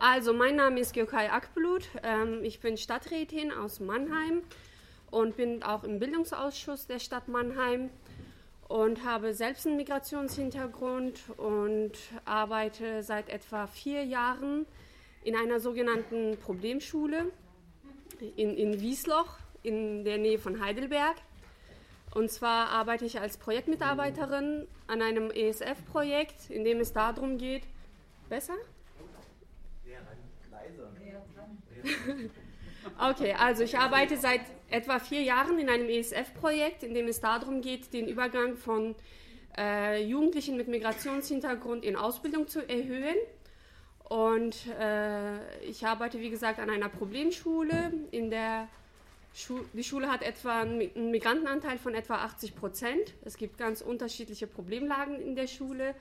Also, mein Name ist Gökay Akblut. Ähm, ich bin Stadträtin aus Mannheim und bin auch im Bildungsausschuss der Stadt Mannheim und habe selbst einen Migrationshintergrund und arbeite seit etwa vier Jahren in einer sogenannten Problemschule in, in Wiesloch in der Nähe von Heidelberg. Und zwar arbeite ich als Projektmitarbeiterin an einem ESF-Projekt, in dem es darum geht, besser? Okay, also ich arbeite seit etwa vier Jahren in einem ESF-Projekt, in dem es darum geht, den Übergang von äh, Jugendlichen mit Migrationshintergrund in Ausbildung zu erhöhen. Und äh, ich arbeite, wie gesagt, an einer Problemschule. In der Schu die Schule hat etwa einen Migrantenanteil von etwa 80 Prozent. Es gibt ganz unterschiedliche Problemlagen in der Schule,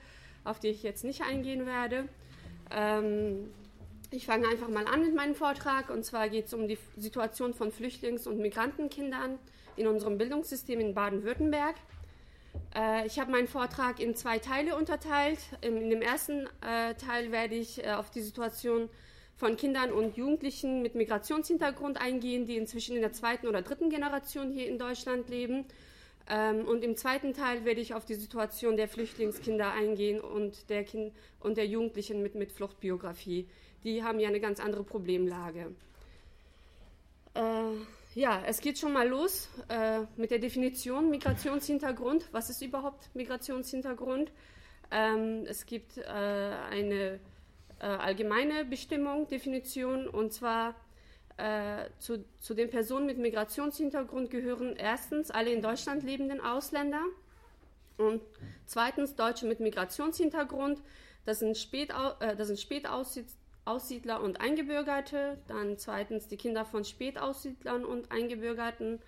auf die ich jetzt nicht eingehen werde. Ähm, ich fange einfach mal an mit meinem Vortrag. Und zwar geht es um die Situation von Flüchtlings- und Migrantenkindern in unserem Bildungssystem in Baden-Württemberg. Äh, ich habe meinen Vortrag in zwei Teile unterteilt. In, dem ersten äh, Teil werde ich äh, auf die Situation von Kindern und Jugendlichen mit Migrationshintergrund eingehen, die inzwischen in der zweiten oder dritten Generation hier in Deutschland leben. Ähm, und im zweiten Teil werde ich auf die Situation der Flüchtlingskinder eingehen und der, kind und der Jugendlichen mit, mit Fluchtbiografie die haben ja eine ganz andere Problemlage. Äh, ja, es geht schon mal los äh, mit der Definition Migrationshintergrund. Was ist überhaupt Migrationshintergrund? Ähm, es gibt äh, eine äh, allgemeine Bestimmung, Definition, und zwar äh, zu, zu den Personen mit Migrationshintergrund gehören erstens alle in Deutschland lebenden Ausländer und zweitens Deutsche mit Migrationshintergrund. Das sind, Spätau äh, das sind Spätaussiedler Aussiedler und Eingebürgerte, dann zweitens die Kinder von Spätaussiedlern und Eingebürgerten,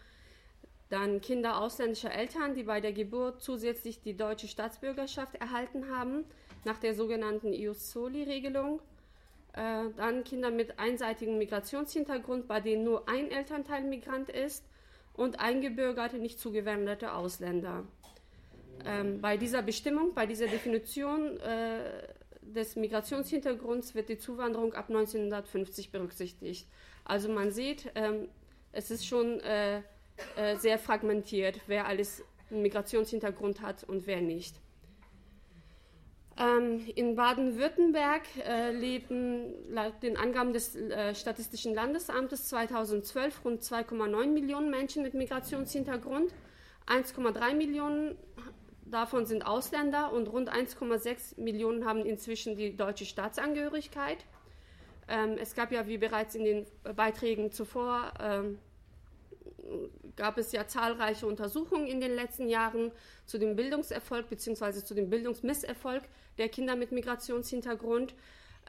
dann Kinder ausländischer Eltern, die bei der Geburt zusätzlich die deutsche Staatsbürgerschaft erhalten haben, nach der sogenannten Ius Soli-Regelung. Äh, dann Kinder mit einseitigem Migrationshintergrund, bei denen nur ein Elternteil Migrant ist und eingebürgerte, nicht zugewanderte Ausländer. Ähm, bei dieser Bestimmung, bei dieser Definition äh, des Migrationshintergrunds wird die Zuwanderung ab 1950 berücksichtigt. Also man sieht, ähm, es ist schon äh, äh, sehr fragmentiert, wer alles einen Migrationshintergrund hat und wer nicht. Ähm, in Baden-Württemberg äh, leben laut den Angaben des äh, Statistischen Landesamtes 2012 rund 2,9 Millionen Menschen mit Migrationshintergrund. 1,3 Millionen davon sind Ausländer und rund 1,6 Millionen haben inzwischen die deutsche Staatsangehörigkeit. Ähm, es gab ja, wie bereits in den Beiträgen zuvor, ähm, gab es ja zahlreiche Untersuchungen in den letzten Jahren zu dem Bildungserfolg bzw. zu dem Bildungsmisserfolg der Kinder mit Migrationshintergrund.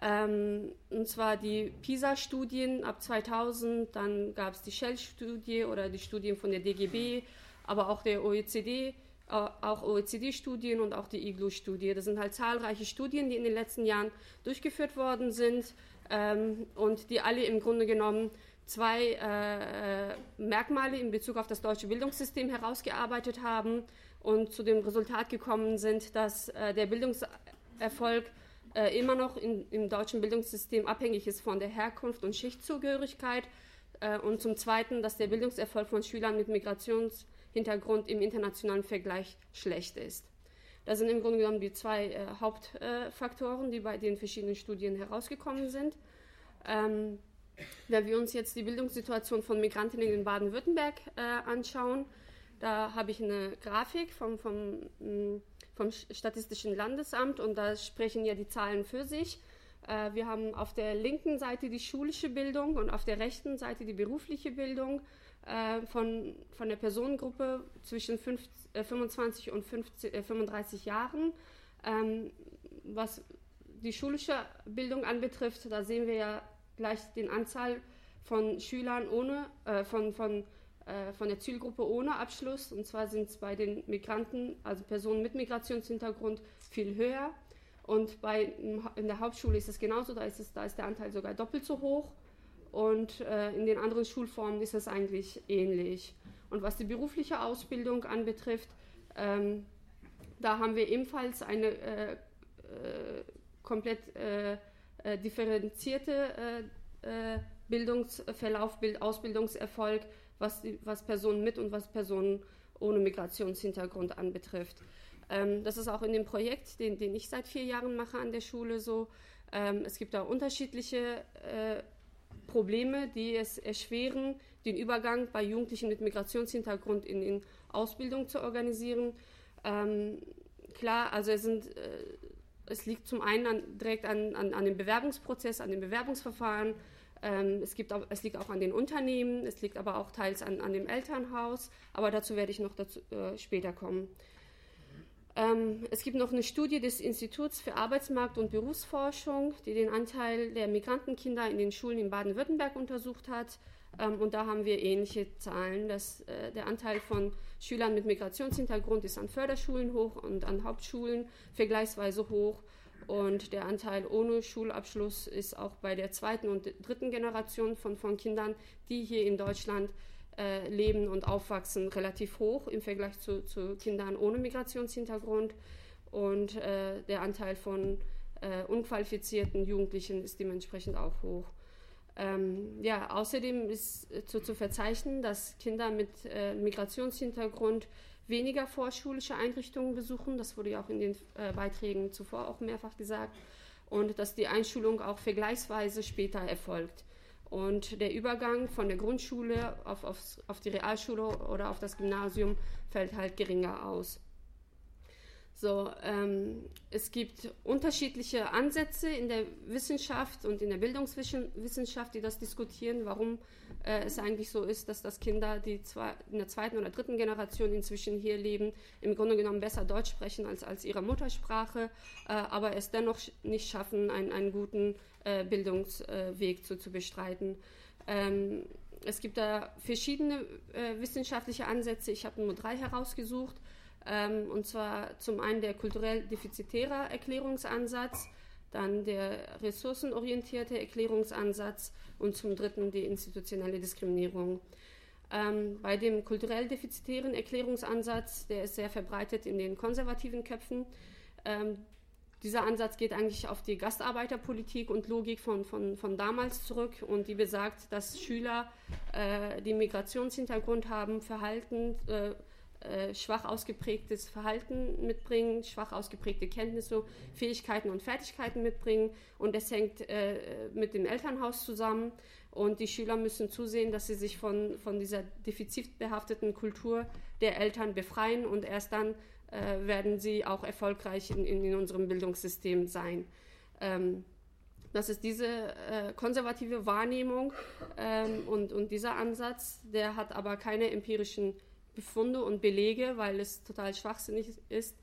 Ähm, und zwar die PISA-Studien ab 2000, dann gab es die Shell-Studie oder die Studien von der DGB, aber auch der OECD auch OECD-Studien und auch die IGLU-Studie. Das sind halt zahlreiche Studien, die in den letzten Jahren durchgeführt worden sind ähm, und die alle im Grunde genommen zwei äh, äh, Merkmale in Bezug auf das deutsche Bildungssystem herausgearbeitet haben und zu dem Resultat gekommen sind, dass äh, der Bildungserfolg äh, immer noch in, im deutschen Bildungssystem abhängig ist von der Herkunft und Schichtzugehörigkeit äh, und zum Zweiten, dass der Bildungserfolg von Schülern mit Migrations- Hintergrund im internationalen Vergleich schlecht ist. Das sind im Grunde genommen die zwei äh, Hauptfaktoren, die bei den verschiedenen Studien herausgekommen sind. Ähm, wenn wir uns jetzt die Bildungssituation von Migrantinnen in Baden-Württemberg äh, anschauen, da habe ich eine Grafik vom, vom, mm, vom Statistischen Landesamt und da sprechen ja die Zahlen für sich. Äh, wir haben auf der linken Seite die schulische Bildung und auf der rechten Seite die berufliche Bildung äh, von, von der Personengruppe zwischen 5, äh, 25 und 50, äh, 35 Jahren. Ähm, was die schulische Bildung anbetrifft, da sehen wir ja gleich den Anzahl von Schülern ohne, äh, von, von, äh, von der Zielgruppe ohne Abschluss. Und zwar sind es bei den Migranten, also Personen mit Migrationshintergrund, viel höher. Und bei, in der Hauptschule ist es genauso, da ist, es, da ist der Anteil sogar doppelt so hoch und äh, in den anderen Schulformen ist es eigentlich ähnlich. Und was die berufliche Ausbildung anbetrifft, ähm, da haben wir ebenfalls eine äh, äh, komplett äh, differenzierte äh, äh, Bildungsverlauf, Bild, Ausbildungserfolg, was, was Personen mit und was Personen ohne Migrationshintergrund anbetrifft. Ähm, das ist auch in dem Projekt, den, den, ich seit vier Jahren mache an der Schule so. Ähm, es gibt da unterschiedliche äh, Probleme, die es erschweren, den Übergang bei Jugendlichen mit Migrationshintergrund in, in Ausbildung zu organisieren. Ähm, klar, also es, sind, äh, es liegt zum einen an, direkt an, an, an, dem Bewerbungsprozess, an dem Bewerbungsverfahren. Ähm, es, gibt es liegt auch an den Unternehmen, es liegt aber auch teils an, an dem Elternhaus. Aber dazu werde ich noch dazu, äh, später kommen. Ähm, es gibt noch eine Studie des Instituts für Arbeitsmarkt- und Berufsforschung, die den Anteil der Migrantenkinder in den Schulen in Baden-Württemberg untersucht hat. Ähm, und da haben wir ähnliche Zahlen, dass äh, der Anteil von Schülern mit Migrationshintergrund ist an Förderschulen hoch und an Hauptschulen vergleichsweise hoch. Und der Anteil ohne Schulabschluss ist auch bei der zweiten und dritten Generation von, von Kindern, die hier in Deutschland äh, leben und aufwachsen, relativ hoch im Vergleich zu, zu Kindern ohne Migrationshintergrund. Und äh, der Anteil von äh, unqualifizierten Jugendlichen ist dementsprechend auch hoch. Ähm, ja, außerdem ist äh, zu, zu, verzeichnen, dass Kinder mit äh, Migrationshintergrund weniger vorschulische Einrichtungen besuchen. Das wurde ja auch in den äh, Beiträgen zuvor auch mehrfach gesagt. Und dass die Einschulung auch vergleichsweise später erfolgt. Und der Übergang von der Grundschule auf, auf, auf die Realschule oder auf das Gymnasium fällt halt geringer aus. So, ähm, es gibt unterschiedliche Ansätze in der Wissenschaft und in der Bildungswissenschaft, die das diskutieren, warum äh, es eigentlich so ist, dass das Kinder, die zwei, in der zweiten oder dritten Generation inzwischen hier leben, im Grunde genommen besser Deutsch sprechen als, als ihre Muttersprache, äh, aber es dennoch nicht schaffen, einen, einen guten äh, Bildungsweg zu, zu bestreiten. Ähm, es gibt da verschiedene äh, wissenschaftliche Ansätze. Ich habe nur drei herausgesucht. Ähm, und zwar zum einen der kulturell defizitäre Erklärungsansatz, dann der ressourcenorientierte Erklärungsansatz und zum dritten die institutionelle Diskriminierung. Ähm, bei dem kulturell defizitären Erklärungsansatz, der ist sehr verbreitet in den konservativen Köpfen. Ähm, dieser Ansatz geht eigentlich auf die Gastarbeiterpolitik und Logik von, von, von damals zurück und die besagt, dass Schüler, äh, die Migrationshintergrund haben, Verhalten, äh, äh, schwach ausgeprägtes Verhalten mitbringen, schwach ausgeprägte Kenntnisse, Fähigkeiten und Fertigkeiten mitbringen. Und das hängt äh, mit dem Elternhaus zusammen. Und die Schüler müssen zusehen, dass sie sich von, von dieser defizitbehafteten Kultur der Eltern befreien und erst dann äh, werden sie auch erfolgreich in, in, in unserem Bildungssystem sein. Ähm, das ist diese äh, konservative Wahrnehmung ähm, und, und dieser Ansatz, der hat aber keine empirischen Befunde und Belege, weil es total schwachsinnig ist.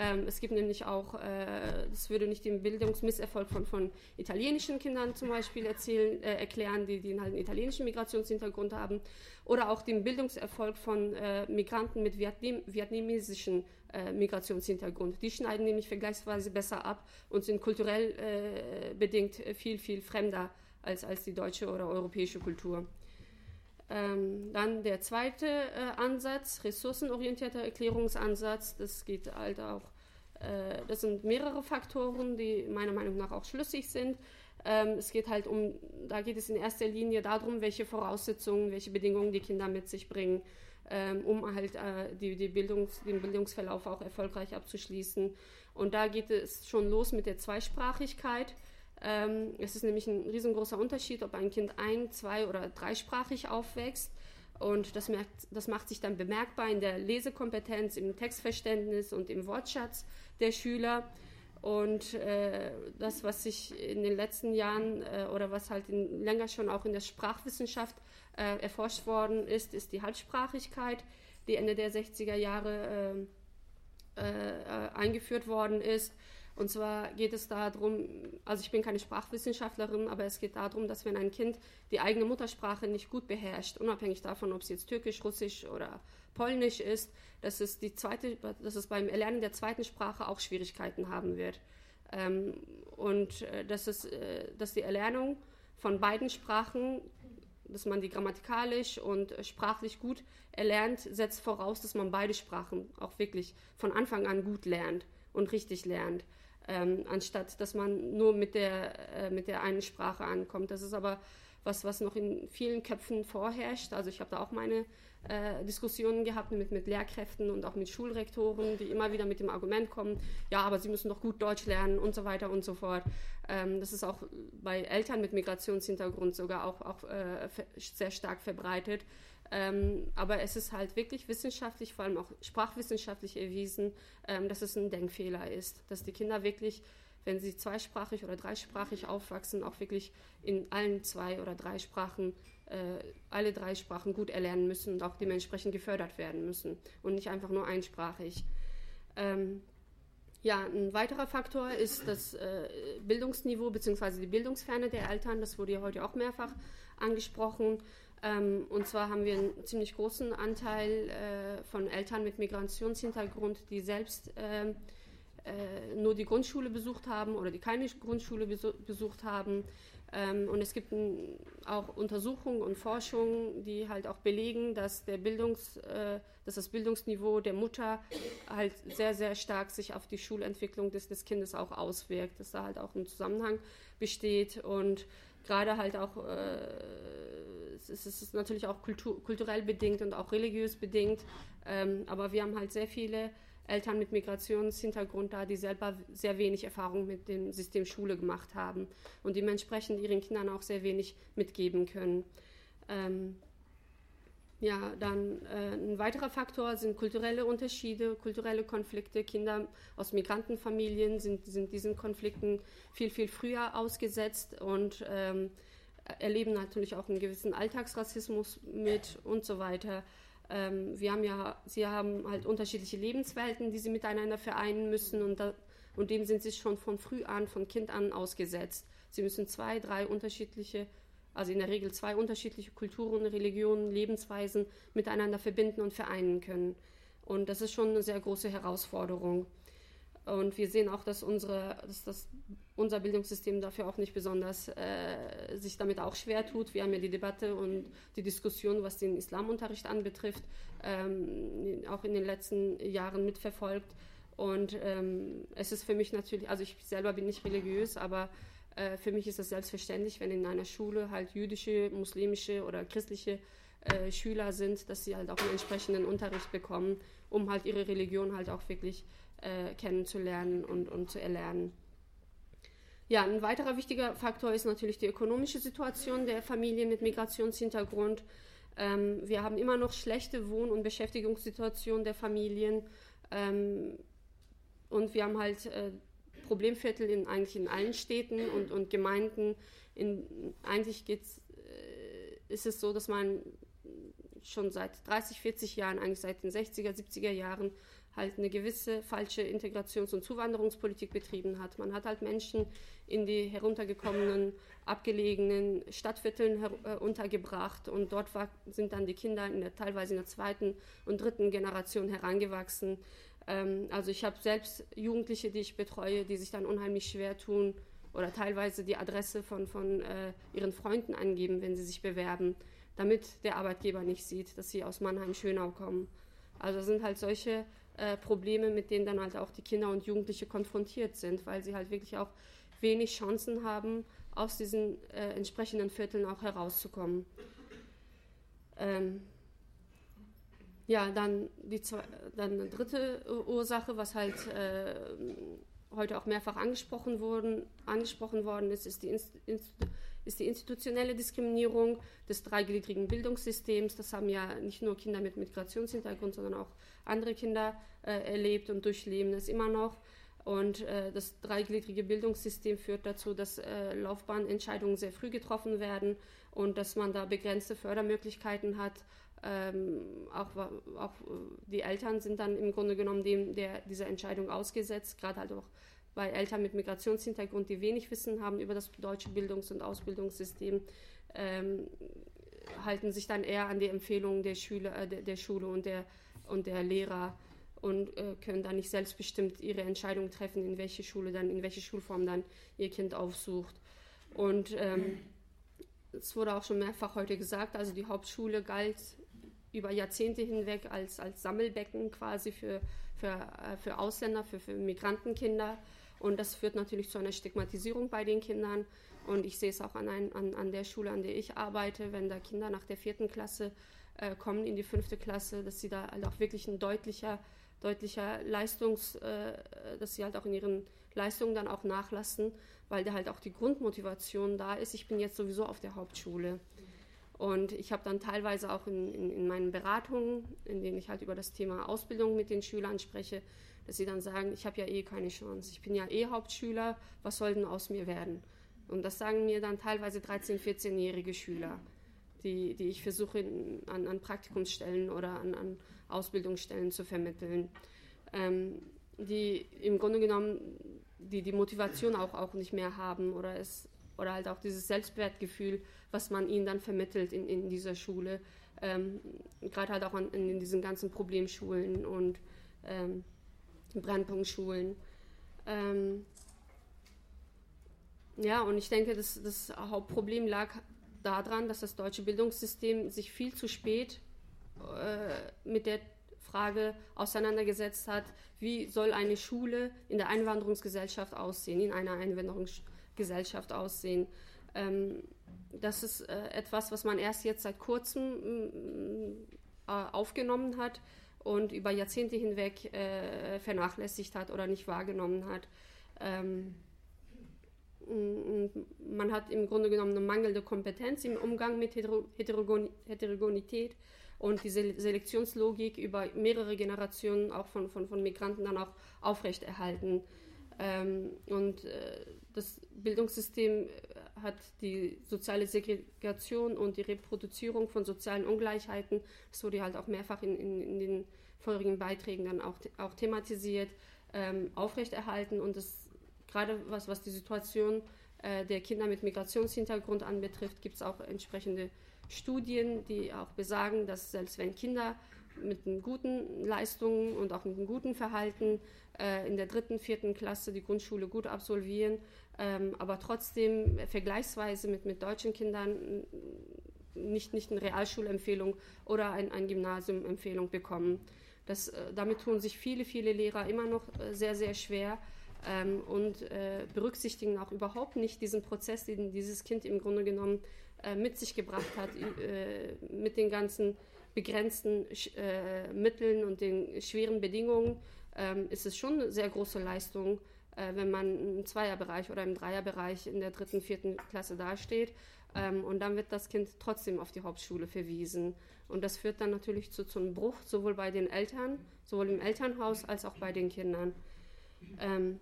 Ähm, es gibt nämlich auch, äh, das würde nicht den Bildungsmisserfolg von, von italienischen Kindern zum Beispiel erzählen, äh, erklären, die, die halt einen italienischen Migrationshintergrund haben, oder auch den Bildungserfolg von äh, Migranten mit Vietnam, vietnamesischen äh, Migrationshintergrund. Die schneiden nämlich vergleichsweise besser ab und sind kulturell äh, bedingt viel, viel fremder als, als die deutsche oder europäische Kultur. Ähm, dann der zweite äh, Ansatz, ressourcenorientierter Erklärungsansatz, das geht halt auch, äh, das sind mehrere Faktoren, die meiner Meinung nach auch schlüssig sind. Ähm, es geht halt um, da geht es in erster Linie darum, welche Voraussetzungen, welche Bedingungen die Kinder mit sich bringen, ähm, um halt äh, die, die Bildungs-, den Bildungsverlauf auch erfolgreich abzuschließen. Und da geht es schon los mit der Zweisprachigkeit. Ähm, es ist nämlich ein riesengroßer Unterschied, ob ein Kind ein-, zwei- oder dreisprachig aufwächst. Und das, merkt, das macht sich dann bemerkbar in der Lesekompetenz, im Textverständnis und im Wortschatz der Schüler. Und äh, das, was sich in den letzten Jahren äh, oder was halt in, länger schon auch in der Sprachwissenschaft äh, erforscht worden ist, ist die Halbsprachigkeit, die Ende der 60er Jahre äh, äh, eingeführt worden ist. Und zwar geht es darum, also ich bin keine Sprachwissenschaftlerin, aber es geht darum, dass wenn ein Kind die eigene Muttersprache nicht gut beherrscht, unabhängig davon, ob es jetzt Türkisch, Russisch oder Polnisch ist, dass es, die zweite, dass es beim Erlernen der zweiten Sprache auch Schwierigkeiten haben wird. Ähm, und äh, dass, es, äh, dass die Erlernung von beiden Sprachen, dass man die grammatikalisch und sprachlich gut erlernt, setzt voraus, dass man beide Sprachen auch wirklich von Anfang an gut lernt und richtig lernt. Ähm, anstatt dass man nur mit der, äh, mit der einen Sprache ankommt. Das ist aber was, was noch in vielen Köpfen vorherrscht. Also ich habe da auch meine äh, Diskussionen gehabt mit, mit Lehrkräften und auch mit Schulrektoren, die immer wieder mit dem Argument kommen, ja, aber sie müssen doch gut Deutsch lernen und so weiter und so fort. Ähm, das ist auch bei Eltern mit Migrationshintergrund sogar auch, auch äh, sehr stark verbreitet. Ähm, aber es ist halt wirklich wissenschaftlich, vor allem auch sprachwissenschaftlich erwiesen, ähm, dass es ein Denkfehler ist, dass die Kinder wirklich wenn sie zweisprachig oder dreisprachig aufwachsen, auch wirklich in allen zwei oder drei Sprachen, äh, alle drei Sprachen gut erlernen müssen und auch dementsprechend gefördert werden müssen und nicht einfach nur einsprachig. Ähm, ja, ein weiterer Faktor ist das äh, Bildungsniveau bzw. die Bildungsferne der Eltern. Das wurde ja heute auch mehrfach angesprochen. Ähm, und zwar haben wir einen ziemlich großen Anteil äh, von Eltern mit Migrationshintergrund, die selbst äh, äh, nur die Grundschule besucht haben oder die keine Grundschule besucht haben. Ähm, und es gibt ein, auch Untersuchungen und Forschungen, die halt auch belegen, dass, der Bildungs, äh, dass das Bildungsniveau der Mutter halt sehr, sehr stark sich auf die Schulentwicklung des, des Kindes auch auswirkt, dass da halt auch ein Zusammenhang besteht und gerade halt auch, äh, es, ist, es ist natürlich auch kultur, kulturell bedingt und auch religiös bedingt, ähm, aber wir haben halt sehr viele Eltern mit Migrationshintergrund da, die selber sehr wenig Erfahrung mit dem System Schule gemacht haben und dementsprechend ihren Kindern auch sehr wenig mitgeben können. Ähm, ja, dann äh, ein weiterer Faktor sind kulturelle Unterschiede, kulturelle Konflikte. Kinder aus Migrantenfamilien sind, sind diesen Konflikten viel, viel früher ausgesetzt und ähm, erleben natürlich auch einen gewissen Alltagsrassismus mit und so weiter. Ähm, wir haben ja, sie haben halt unterschiedliche Lebenswelten, die sie miteinander vereinen müssen und, da, und dem sind sie schon von früh an, von Kind an ausgesetzt. Sie müssen zwei, drei unterschiedliche, also in der Regel zwei unterschiedliche Kulturen, Religionen, Lebensweisen miteinander verbinden und vereinen können. Und das ist schon eine sehr große Herausforderung. Und wir sehen auch, dass, unsere, dass das, unser Bildungssystem dafür auch nicht besonders äh, sich damit auch schwer tut. Wir haben ja die Debatte und die Diskussion, was den Islamunterricht anbetrifft, ähm, auch in den letzten Jahren mitverfolgt. Und ähm, es ist für mich natürlich, also ich selber bin nicht religiös, aber äh, für mich ist es selbstverständlich, wenn in einer Schule halt jüdische, muslimische oder christliche äh, Schüler sind, dass sie halt auch einen entsprechenden Unterricht bekommen, um halt ihre Religion halt auch wirklich äh, kennenzulernen und, und zu erlernen. Ja, ein weiterer wichtiger Faktor ist natürlich die ökonomische Situation der Familien mit Migrationshintergrund. Ähm, wir haben immer noch schlechte Wohn- und Beschäftigungssituationen der Familien ähm, und wir haben halt äh, Problemviertel in, eigentlich in allen Städten und, und Gemeinden. In, eigentlich geht's, äh, ist es so, dass man schon seit 30, 40 Jahren, eigentlich seit den 60er, 70er Jahren, halt eine gewisse falsche Integrations- und Zuwanderungspolitik betrieben hat. Man hat halt Menschen in die heruntergekommenen, abgelegenen Stadtvierteln äh, untergebracht und dort war, sind dann die Kinder in der, teilweise in der zweiten und dritten Generation herangewachsen. Ähm, also ich habe selbst Jugendliche, die ich betreue, die sich dann unheimlich schwer tun oder teilweise die Adresse von, von äh, ihren Freunden angeben, wenn sie sich bewerben, damit der Arbeitgeber nicht sieht, dass sie aus Mannheim-Schönau kommen. Also sind halt solche äh, Probleme, mit denen dann halt auch die Kinder und Jugendliche konfrontiert sind, weil sie halt wirklich auch wenig Chancen haben, aus diesen äh, entsprechenden Vierteln auch herauszukommen. Ähm, ja, dann die zwei, dann eine dritte Ursache, was halt äh, heute auch mehrfach angesprochen, wurden, angesprochen worden ist, ist die, ist die institutionelle Diskriminierung des dreigliedrigen Bildungssystems. Das haben ja nicht nur Kinder mit Migrationshintergrund, sondern auch andere Kinder äh, erlebt und durchleben es immer noch. Und äh, das dreigliedrige Bildungssystem führt dazu, dass äh, Laufbahnentscheidungen sehr früh getroffen werden und dass man da begrenzte Fördermöglichkeiten hat. Ähm, auch, auch die Eltern sind dann im Grunde genommen dem, der, dieser Entscheidung ausgesetzt, gerade halt auch bei Eltern mit Migrationshintergrund, die wenig Wissen haben über das deutsche Bildungs- und Ausbildungssystem, ähm, halten sich dann eher an die Empfehlungen der, äh, der, der Schule und der, und der Lehrer und äh, können dann nicht selbstbestimmt ihre Entscheidung treffen, in welche Schule dann, in welche Schulform dann ihr Kind aufsucht. Und ähm, es wurde auch schon mehrfach heute gesagt, also die Hauptschule galt über Jahrzehnte hinweg als, als Sammelbecken quasi für, für, äh, für Ausländer, für, für Migrantenkinder. Und das führt natürlich zu einer Stigmatisierung bei den Kindern. Und ich sehe es auch an, ein, an, an der Schule, an der ich arbeite, wenn da Kinder nach der vierten Klasse äh, kommen in die fünfte Klasse, dass sie da halt auch wirklich ein deutlicher, deutlicher Leistungs, äh, dass sie halt auch in ihren Leistungen dann auch nachlassen, weil da halt auch die Grundmotivation da ist. Ich bin jetzt sowieso auf der Hauptschule. Und ich habe dann teilweise auch in, in, in, meinen Beratungen, in denen ich halt über das Thema Ausbildung mit den Schülern spreche, dass sie dann sagen, ich habe ja eh keine Chance. Ich bin ja eh Hauptschüler, was soll denn aus mir werden? Und das sagen mir dann teilweise 13-, 14-jährige Schüler, die, die ich versuche an, an Praktikumsstellen oder an, an Ausbildungsstellen zu vermitteln, ähm, die im Grunde genommen die, die Motivation auch, auch nicht mehr haben oder es oder halt auch dieses Selbstwertgefühl, was man ihnen dann vermittelt in, in dieser Schule, ähm, gerade halt auch an, in diesen ganzen Problemschulen und ähm, Brennpunktschulen. Ähm, ja, und ich denke, das, das Hauptproblem lag daran, dass das deutsche Bildungssystem sich viel zu spät äh, mit der Frage auseinandergesetzt hat, wie soll eine Schule in der Einwanderungsgesellschaft aussehen, in einer Einwanderungsgesellschaft Gesellschaft aussehen. Ähm, das ist äh, etwas, was man erst jetzt seit kurzem mm, äh, aufgenommen hat und über Jahrzehnte hinweg äh, vernachlässigt hat oder nicht wahrgenommen hat. Ähm, man hat im Grunde genommen eine mangelnde Kompetenz im Umgang mit Heterogon Heterogenität und diese Selektionslogik über mehrere Generationen auch von, von, von Migranten dann auch aufrechterhalten. Ähm, und äh, das Bildungssystem hat die soziale Segregation und die Reproduzierung von sozialen Ungleichheiten, das wurde halt auch mehrfach in, in, in den vorherigen Beiträgen dann auch, auch thematisiert, ähm, aufrechterhalten. Und das gerade was, was die Situation äh, der Kinder mit Migrationshintergrund anbetrifft, gibt es auch entsprechende Studien, die auch besagen, dass selbst wenn Kinder mit guten Leistungen und auch mit einem guten Verhalten äh, in der dritten, vierten Klasse die Grundschule gut absolvieren, ähm, aber trotzdem vergleichsweise mit, mit deutschen Kindern nicht, nicht eine Realschulempfehlung oder ein, ein Gymnasiumempfehlung bekommen. Das, äh, damit tun sich viele, viele Lehrer immer noch äh, sehr, sehr schwer ähm, und äh, berücksichtigen auch überhaupt nicht diesen Prozess, den dieses Kind im Grunde genommen äh, mit sich gebracht hat, äh, mit den ganzen begrenzten äh, Mitteln und den schweren Bedingungen, ähm, ist es schon eine sehr große Leistung, äh, wenn man im Zweierbereich oder im Dreierbereich in der dritten, vierten Klasse dasteht. Ähm, und dann wird das Kind trotzdem auf die Hauptschule verwiesen. Und das führt dann natürlich zu, zu einem Bruch, sowohl bei den Eltern, sowohl im Elternhaus als auch bei den Kindern. Ähm,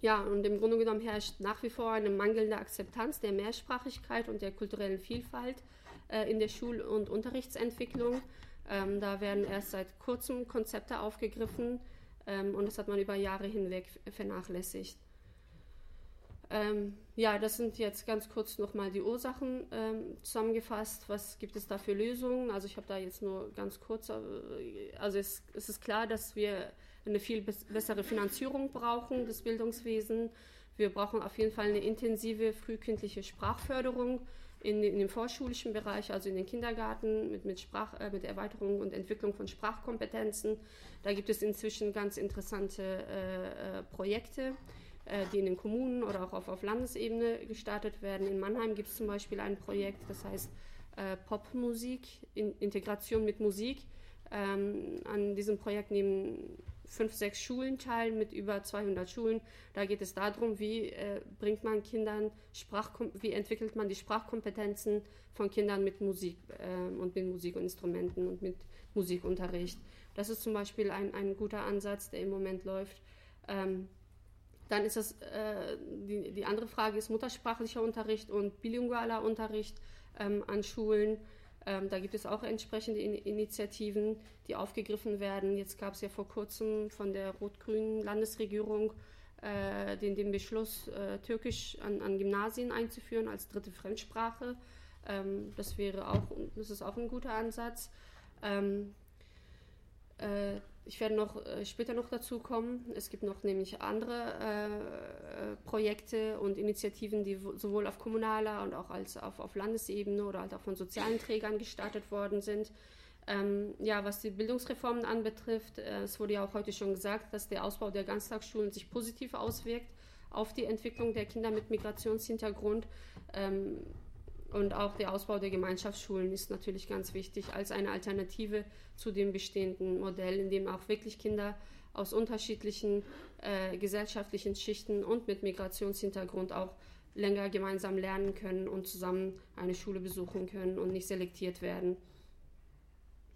ja, und im Grunde genommen herrscht nach wie vor eine mangelnde Akzeptanz der Mehrsprachigkeit und der kulturellen Vielfalt äh, in der Schul- und Unterrichtsentwicklung. Ähm, da werden erst seit kurzem Konzepte aufgegriffen ähm, und das hat man über Jahre hinweg vernachlässigt. Ähm, ja, das sind jetzt ganz kurz nochmal die Ursachen ähm, zusammengefasst. Was gibt es da für Lösungen? Also ich habe da jetzt nur ganz kurz, äh, also es, es, ist klar, dass wir eine viel bessere Finanzierung brauchen des Bildungswesens. Wir brauchen auf jeden Fall eine intensive frühkindliche Sprachförderung in, in dem vorschulischen Bereich, also in den Kindergarten mit, mit, Sprach, äh, mit Erweiterung und Entwicklung von Sprachkompetenzen. Da gibt es inzwischen ganz interessante äh, äh, Projekte, äh, die in den Kommunen oder auch auf, auf Landesebene gestartet werden. In Mannheim gibt es zum Beispiel ein Projekt, das heißt äh, Popmusik, in, Integration mit Musik. Ähm, an diesem Projekt nehmen fünf, sechs Schulen teil mit über 200 Schulen. Da geht es darum, wie äh, bringt man Kindern Sprachkom wie entwickelt man die Sprachkompetenzen von Kindern mit Musik äh, und mit Musikinstrumenten und mit Musikunterricht. Das ist zum Beispiel ein, ein guter Ansatz, der im Moment läuft. Ähm, dann ist das, äh, die, die andere Frage ist muttersprachlicher Unterricht und bilingualer Unterricht ähm, an Schulen. Ähm, da gibt es auch entsprechende In Initiativen, die aufgegriffen werden. Jetzt gab es ja vor kurzem von der rot-grünen Landesregierung äh, den, den Beschluss, äh, Türkisch an, an, Gymnasien einzuführen als dritte Fremdsprache. Ähm, das wäre auch, das ist auch ein guter Ansatz. Ähm, äh, ich werde noch äh, später noch dazu kommen. Es gibt noch nämlich andere äh, Projekte und Initiativen, die sowohl auf kommunaler und auch als auf, auf Landesebene oder halt auch von sozialen Trägern gestartet worden sind. Ähm, ja, was die Bildungsreformen anbetrifft, äh, es wurde ja auch heute schon gesagt, dass der Ausbau der Ganztagsschulen sich positiv auswirkt auf die Entwicklung der Kinder mit Migrationshintergrund. Ähm, und auch der Ausbau der Gemeinschaftsschulen ist natürlich ganz wichtig als eine Alternative zu dem bestehenden Modell, in dem auch wirklich Kinder aus unterschiedlichen äh, gesellschaftlichen Schichten und mit Migrationshintergrund auch länger gemeinsam lernen können und zusammen eine Schule besuchen können und nicht selektiert werden.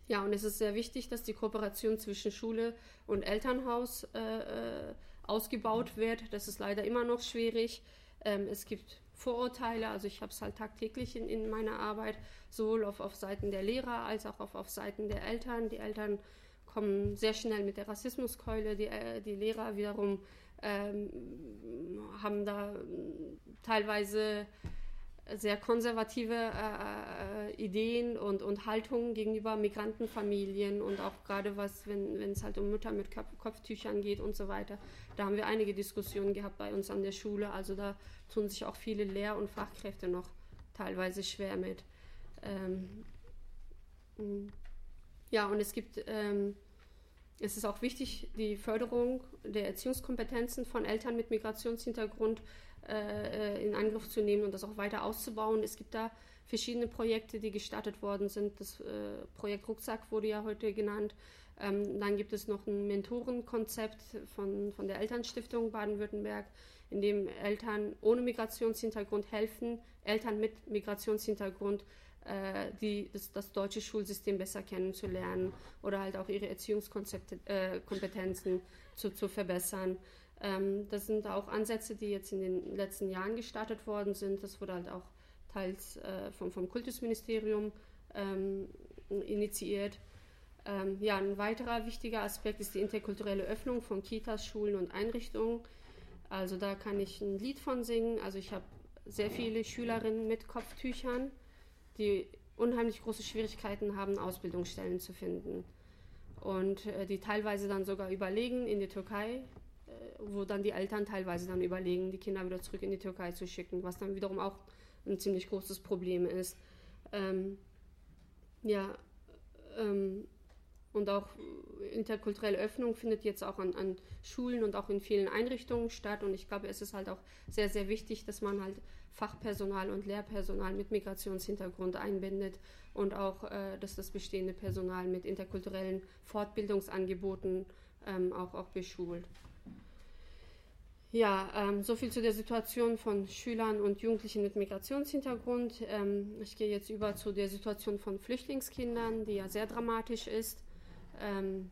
Ja, und es ist sehr wichtig, dass die Kooperation zwischen Schule und Elternhaus äh, äh ausgebaut wird. Das ist leider immer noch schwierig. Ähm, es gibt Vorurteile, also ich habe es halt tagtäglich in, in, meiner Arbeit, sowohl auf, auf Seiten der Lehrer als auch auf, auf Seiten der Eltern. Die Eltern kommen sehr schnell mit der Rassismuskeule, die, äh, die Lehrer wiederum ähm, haben da teilweise sehr konservative äh, äh, Ideen und, und Haltungen gegenüber Migrantenfamilien und auch gerade was, wenn, es halt um Mütter mit Kopf, Kopftüchern geht und so weiter. Da haben wir einige Diskussionen gehabt bei uns an der Schule. Also da tun sich auch viele Lehr- und Fachkräfte noch teilweise schwer mit. Ähm, ja, und es gibt ähm, es ist auch wichtig, die Förderung der Erziehungskompetenzen von Eltern mit Migrationshintergrund äh, in Angriff zu nehmen und das auch weiter auszubauen. Es gibt da verschiedene Projekte, die gestartet worden sind. Das äh, Projekt Rucksack wurde ja heute genannt. Ähm, dann gibt es noch ein Mentorenkonzept von, von der Elternstiftung Baden-Württemberg, in dem Eltern ohne Migrationshintergrund helfen, Eltern mit Migrationshintergrund äh, die, das, das, deutsche Schulsystem besser kennenzulernen oder halt auch ihre Erziehungskompetenzen äh, zu, zu verbessern. Ähm, das sind auch Ansätze, die jetzt in den letzten Jahren gestartet worden sind. Das wurde halt auch teils äh, vom, vom Kultusministerium ähm, initiiert. Ähm, ja, ein weiterer wichtiger Aspekt ist die interkulturelle Öffnung von Kitas, Schulen und Einrichtungen. Also da kann ich ein Lied von singen. Also ich habe sehr viele Schülerinnen mit Kopftüchern die unheimlich große Schwierigkeiten haben, Ausbildungsstellen zu finden. Und äh, die teilweise dann sogar überlegen in die Türkei, wo dann die Eltern teilweise dann überlegen, die Kinder wieder zurück in die Türkei zu schicken, was dann wiederum auch ein ziemlich großes Problem ist. Ähm, ja, ähm, und auch interkulturelle Öffnung findet jetzt auch an, an, Schulen und auch in vielen Einrichtungen statt. Und ich glaube, es ist halt auch sehr, sehr wichtig, dass man halt Fachpersonal und Lehrpersonal mit Migrationshintergrund einbindet und auch, äh, dass das bestehende Personal mit interkulturellen Fortbildungsangeboten ähm, auch, auch beschult. Ja, ähm, so viel zu der Situation von Schülern und Jugendlichen mit Migrationshintergrund. Ähm, ich gehe jetzt über zu der Situation von Flüchtlingskindern, die ja sehr dramatisch ist. Ähm,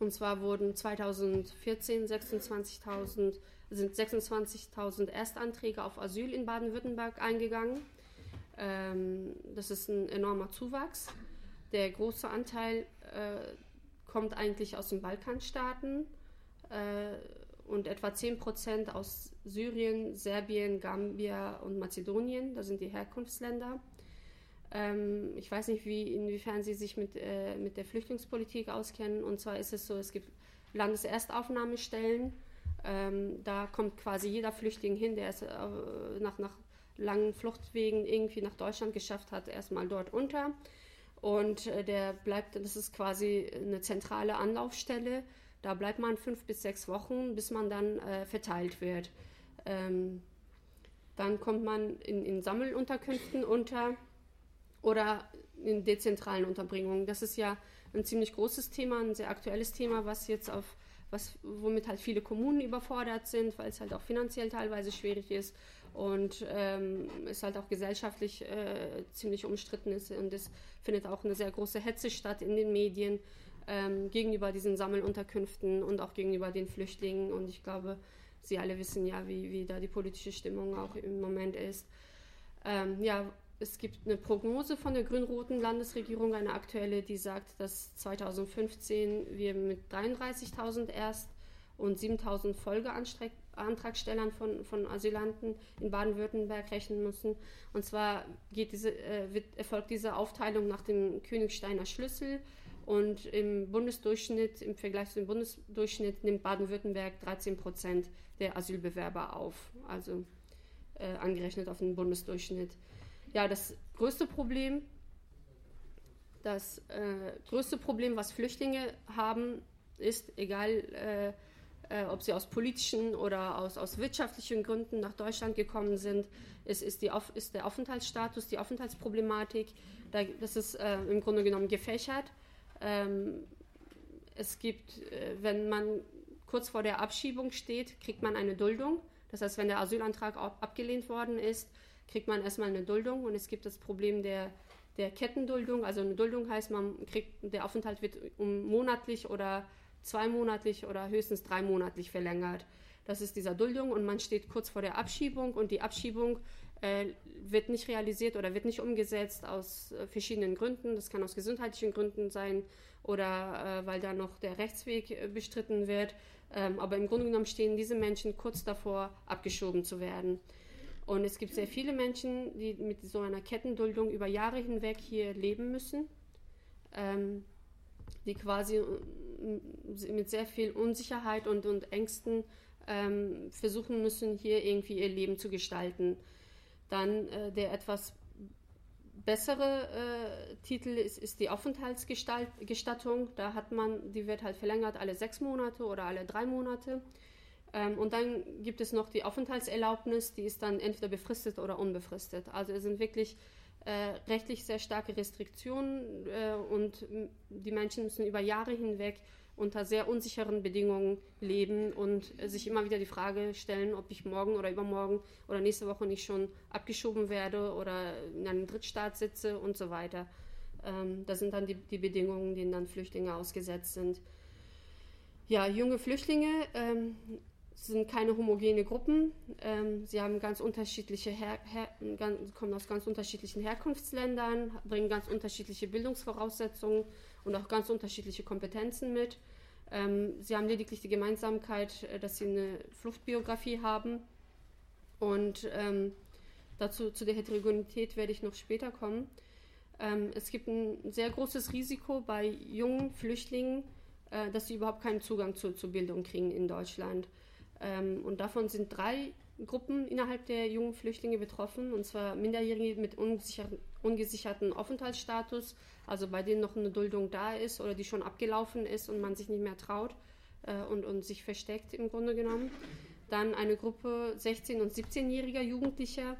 und zwar wurden 2014 26.000 sind 26.000 Erstanträge auf Asyl in Baden-Württemberg eingegangen. Ähm, das ist ein enormer Zuwachs. Der große Anteil äh, kommt eigentlich aus den Balkanstaaten äh, und etwa 10 Prozent aus Syrien, Serbien, Gambia und Mazedonien. Das sind die Herkunftsländer. Ähm, ich weiß nicht, wie, inwiefern Sie sich mit, äh, mit der Flüchtlingspolitik auskennen. Und zwar ist es so, es gibt Landeserstaufnahmestellen ähm, da kommt quasi jeder Flüchtling hin, der es äh, nach, nach langen Fluchtwegen irgendwie nach Deutschland geschafft hat, erstmal dort unter. Und äh, der bleibt, das ist quasi eine zentrale Anlaufstelle. Da bleibt man fünf bis sechs Wochen, bis man dann äh, verteilt wird. Ähm, dann kommt man in, in Sammelunterkünften unter oder in dezentralen Unterbringungen. Das ist ja ein ziemlich großes Thema, ein sehr aktuelles Thema, was jetzt auf was, womit halt viele Kommunen überfordert sind, weil es halt auch finanziell teilweise schwierig ist und ähm, es halt auch gesellschaftlich äh, ziemlich umstritten ist und es findet auch eine sehr große Hetze statt in den Medien ähm, gegenüber diesen Sammelunterkünften und auch gegenüber den Flüchtlingen und ich glaube, Sie alle wissen ja, wie, wie da die politische Stimmung auch im Moment ist. Ähm, ja, es gibt eine Prognose von der grün-roten Landesregierung, eine aktuelle, die sagt, dass 2015 wir mit 33.000 Erst- und 7.000 Folgeantragstellern von, von Asylanten in Baden-Württemberg rechnen müssen. Und zwar diese, äh, wird, erfolgt diese Aufteilung nach dem Königsteiner Schlüssel. Und im Bundesdurchschnitt, im Vergleich zum Bundesdurchschnitt, nimmt Baden-Württemberg 13 Prozent der Asylbewerber auf, also äh, angerechnet auf den Bundesdurchschnitt ja, das größte Problem, das äh, größte Problem, was Flüchtlinge haben, ist, egal äh, äh, ob sie aus politischen oder aus, aus wirtschaftlichen Gründen nach Deutschland gekommen sind. Es ist, die, ist der Aufenthaltsstatus, die Aufenthaltsproblematik. Da, das ist äh, im Grunde genommen gefächert. Ähm, es gibt, äh, wenn man kurz vor der Abschiebung steht, kriegt man eine Duldung. Das heißt, wenn der Asylantrag abgelehnt worden ist, kriegt man erstmal eine Duldung. Und es gibt das Problem der, der Kettenduldung. Also eine Duldung heißt, man kriegt, der Aufenthalt wird um monatlich oder zweimonatlich oder höchstens dreimonatlich verlängert. Das ist dieser Duldung und man steht kurz vor der Abschiebung und die Abschiebung äh, wird nicht realisiert oder wird nicht umgesetzt aus äh, verschiedenen Gründen. Das kann aus gesundheitlichen Gründen sein oder äh, weil da noch der Rechtsweg äh, bestritten wird. Ähm, aber im Grunde genommen stehen diese Menschen kurz davor, abgeschoben zu werden. Und es gibt sehr viele Menschen, die mit so einer Kettenduldung über Jahre hinweg hier leben müssen, ähm, die quasi äh, mit sehr viel Unsicherheit und, und Ängsten ähm, versuchen müssen, hier irgendwie ihr Leben zu gestalten. Dann äh, der etwas bessere äh, Titel ist, ist die Aufenthaltsgestattung. Da hat man, die wird halt verlängert alle sechs Monate oder alle drei Monate. Ähm, und dann gibt es noch die Aufenthaltserlaubnis, die ist dann entweder befristet oder unbefristet. Also es sind wirklich äh, rechtlich sehr starke Restriktionen äh, und die Menschen müssen über Jahre hinweg unter sehr unsicheren Bedingungen leben und sich immer wieder die Frage stellen, ob ich morgen oder übermorgen oder nächste Woche nicht schon abgeschoben werde oder in einem Drittstaat sitze und so weiter. Ähm, das sind dann die, die, Bedingungen, denen dann Flüchtlinge ausgesetzt sind. Ja, junge Flüchtlinge ähm, sind keine homogene Gruppen. Ähm, sie haben ganz unterschiedliche Her Her ganz, kommen aus ganz unterschiedlichen Herkunftsländern, bringen ganz unterschiedliche Bildungsvoraussetzungen und auch ganz unterschiedliche Kompetenzen mit. Ähm, sie haben lediglich die Gemeinsamkeit, äh, dass sie eine Fluchtbiografie haben. Und ähm, dazu zu der Heterogenität werde ich noch später kommen. Ähm, es gibt ein sehr großes Risiko bei jungen Flüchtlingen, äh, dass sie überhaupt keinen Zugang zu, zu Bildung kriegen in Deutschland. Und davon sind drei Gruppen innerhalb der jungen Flüchtlinge betroffen, und zwar Minderjährige mit ungesicherten Aufenthaltsstatus, also bei denen noch eine Duldung da ist oder die schon abgelaufen ist und man sich nicht mehr traut äh, und, und sich versteckt im Grunde genommen. Dann eine Gruppe 16- und 17-jähriger Jugendlicher,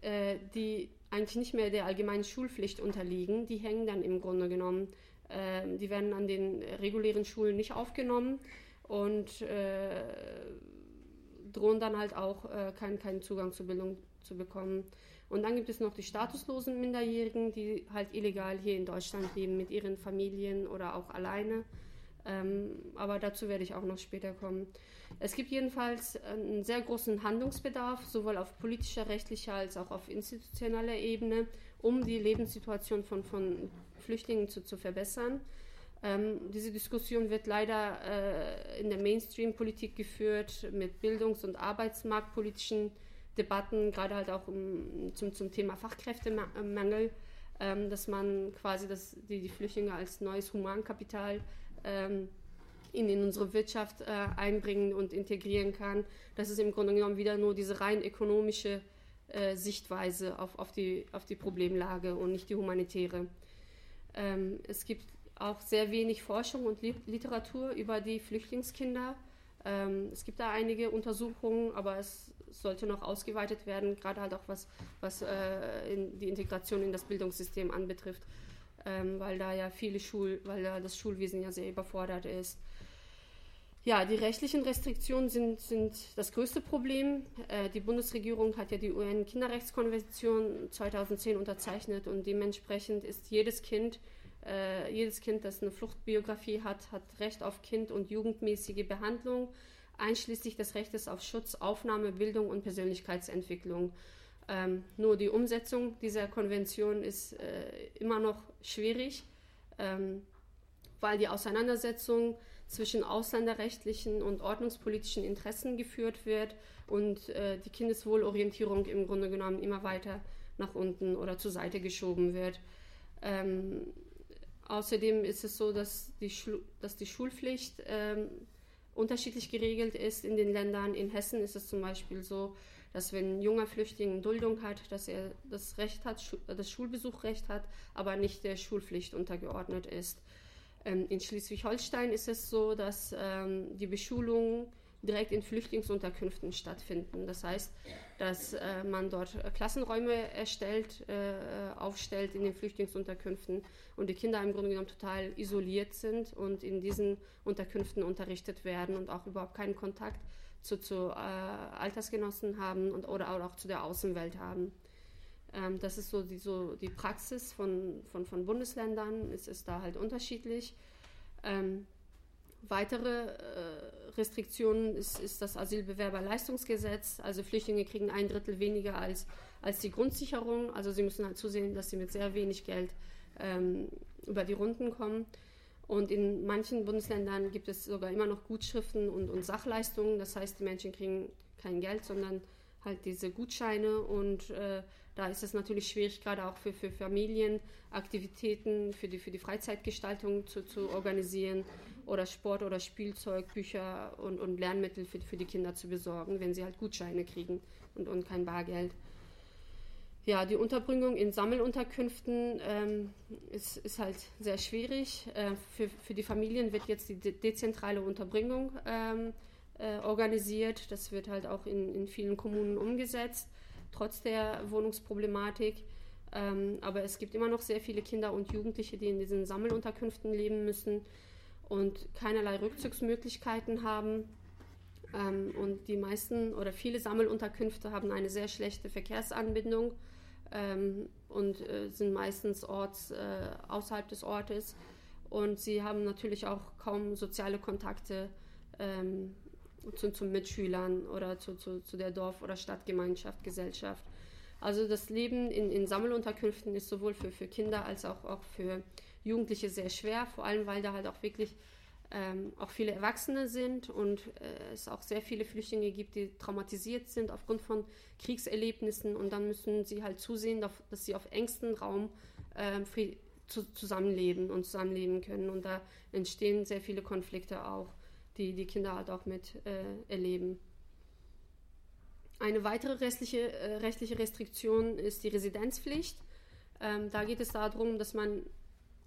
äh, die eigentlich nicht mehr der allgemeinen Schulpflicht unterliegen, die hängen dann im Grunde genommen. Äh, die werden an den regulären Schulen nicht aufgenommen und äh, drohen dann halt auch äh, keinen, keinen Zugang zur Bildung zu bekommen. Und dann gibt es noch die statuslosen Minderjährigen, die halt illegal hier in Deutschland leben mit ihren Familien oder auch alleine. Ähm, aber dazu werde ich auch noch später kommen. Es gibt jedenfalls einen sehr großen Handlungsbedarf, sowohl auf politischer, rechtlicher als auch auf institutioneller Ebene, um die Lebenssituation von, von Flüchtlingen zu, zu verbessern. Ähm, diese Diskussion wird leider äh, in der Mainstream-Politik geführt mit bildungs- und arbeitsmarktpolitischen Debatten, gerade halt auch um, zum, zum Thema Fachkräftemangel, ähm, dass man quasi das, die, die Flüchtlinge als neues Humankapital ähm, in, in unsere Wirtschaft äh, einbringen und integrieren kann. Das ist im Grunde genommen wieder nur diese rein ökonomische äh, Sichtweise auf, auf, die, auf die Problemlage und nicht die humanitäre. Ähm, es gibt auch sehr wenig Forschung und Literatur über die Flüchtlingskinder. Ähm, es gibt da einige Untersuchungen, aber es sollte noch ausgeweitet werden, gerade halt auch was, was äh, in die Integration in das Bildungssystem anbetrifft, ähm, weil da ja viele Schul, weil da das Schulwesen ja sehr überfordert ist. Ja, die rechtlichen Restriktionen sind, sind das größte Problem. Äh, die Bundesregierung hat ja die UN-Kinderrechtskonvention 2010 unterzeichnet und dementsprechend ist jedes Kind äh, jedes Kind, das eine Fluchtbiografie hat, hat Recht auf kind- und jugendmäßige Behandlung, einschließlich des Rechtes auf Schutz, Aufnahme, Bildung und Persönlichkeitsentwicklung. Ähm, nur die Umsetzung dieser Konvention ist äh, immer noch schwierig, ähm, weil die Auseinandersetzung zwischen ausländerrechtlichen und ordnungspolitischen Interessen geführt wird und äh, die Kindeswohlorientierung im Grunde genommen immer weiter nach unten oder zur Seite geschoben wird. Ähm, Außerdem ist es so, dass die, Schul dass die Schulpflicht ähm, unterschiedlich geregelt ist in den Ländern. In Hessen ist es zum Beispiel so, dass wenn ein junger Flüchtling Duldung hat, dass er das Recht hat, das Schulbesuchrecht hat, aber nicht der Schulpflicht untergeordnet ist. Ähm, in Schleswig-Holstein ist es so, dass ähm, die Beschulung direkt in Flüchtlingsunterkünften stattfinden. Das heißt, dass äh, man dort Klassenräume erstellt, äh, aufstellt in den Flüchtlingsunterkünften und die Kinder im Grunde genommen total isoliert sind und in diesen Unterkünften unterrichtet werden und auch überhaupt keinen Kontakt zu, zu äh, Altersgenossen haben und, oder auch zu der Außenwelt haben. Ähm, das ist so die, so die Praxis von, von, von Bundesländern. Es ist da halt unterschiedlich. Ähm, weitere äh, Restriktionen ist, ist das Asylbewerberleistungsgesetz. Also Flüchtlinge kriegen ein Drittel weniger als, als die Grundsicherung. Also sie müssen halt zusehen, dass sie mit sehr wenig Geld ähm, über die Runden kommen. Und in manchen Bundesländern gibt es sogar immer noch Gutschriften und, und Sachleistungen. Das heißt, die Menschen kriegen kein Geld, sondern halt diese Gutscheine. Und äh, da ist es natürlich schwierig, gerade auch für, für Familien, Aktivitäten für die, für die Freizeitgestaltung zu, zu organisieren oder Sport oder Spielzeug, Bücher und, und Lernmittel für, für die Kinder zu besorgen, wenn sie halt Gutscheine kriegen und, und kein Bargeld. Ja, die Unterbringung in Sammelunterkünften ähm, ist, ist halt sehr schwierig. Äh, für, für die Familien wird jetzt die de dezentrale Unterbringung ähm, äh, organisiert. Das wird halt auch in, in vielen Kommunen umgesetzt, trotz der Wohnungsproblematik. Ähm, aber es gibt immer noch sehr viele Kinder und Jugendliche, die in diesen Sammelunterkünften leben müssen und keinerlei Rückzugsmöglichkeiten haben. Ähm, und die meisten oder viele Sammelunterkünfte haben eine sehr schlechte Verkehrsanbindung ähm, und äh, sind meistens orts, äh, außerhalb des Ortes. Und sie haben natürlich auch kaum soziale Kontakte ähm, zu, zu Mitschülern oder zu, zu, zu der Dorf- oder Stadtgemeinschaft, Gesellschaft. Also das Leben in, in Sammelunterkünften ist sowohl für, für Kinder als auch, auch für Jugendliche sehr schwer, vor allem weil da halt auch wirklich ähm, auch viele Erwachsene sind und äh, es auch sehr viele Flüchtlinge gibt, die traumatisiert sind aufgrund von Kriegserlebnissen und dann müssen sie halt zusehen, dass sie auf engstem Raum äh, zu, zusammenleben und zusammenleben können und da entstehen sehr viele Konflikte auch, die die Kinder halt auch mit äh, erleben. Eine weitere rechtliche, äh, rechtliche Restriktion ist die Residenzpflicht. Ähm, da geht es darum, dass man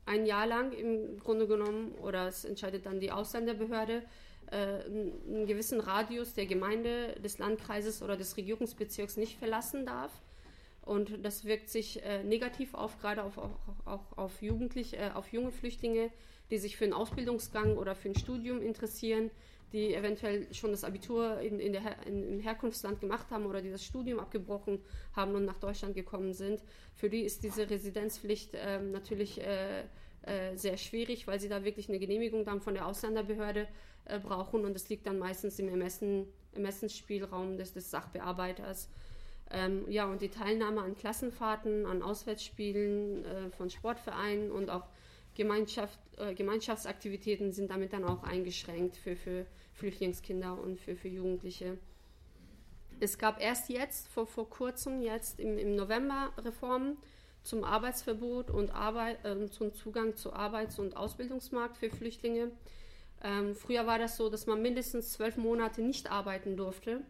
ein Jahr lang im Grunde genommen, oder es entscheidet dann die Ausländerbehörde, äh, einen gewissen Radius der Gemeinde, des Landkreises oder des Regierungsbezirks nicht verlassen darf. Und das wirkt sich äh, negativ auf, gerade auf, auch, auch auf, Jugendliche, äh, auf junge Flüchtlinge, die sich für einen Ausbildungsgang oder für ein Studium interessieren, die eventuell schon das Abitur in, in der in, im Herkunftsland gemacht haben oder die das Studium abgebrochen haben und nach Deutschland gekommen sind. Für die ist diese Residenzpflicht ähm, natürlich äh, äh, sehr schwierig, weil sie da wirklich eine Genehmigung dann von der Ausländerbehörde äh, brauchen und das liegt dann meistens im Ermessen, Ermessensspielraum des, des Sachbearbeiters. Ähm, ja, und die Teilnahme an Klassenfahrten, an Auswärtsspielen äh, von Sportvereinen und auch Gemeinschaft, Gemeinschaftsaktivitäten sind damit dann auch eingeschränkt für, für Flüchtlingskinder und für, für Jugendliche. Es gab erst jetzt, vor, vor kurzem, jetzt im, im November Reformen zum Arbeitsverbot und Arbeit, äh, zum Zugang zu Arbeits- und Ausbildungsmarkt für Flüchtlinge. Ähm, früher war das so, dass man mindestens zwölf Monate nicht arbeiten durfte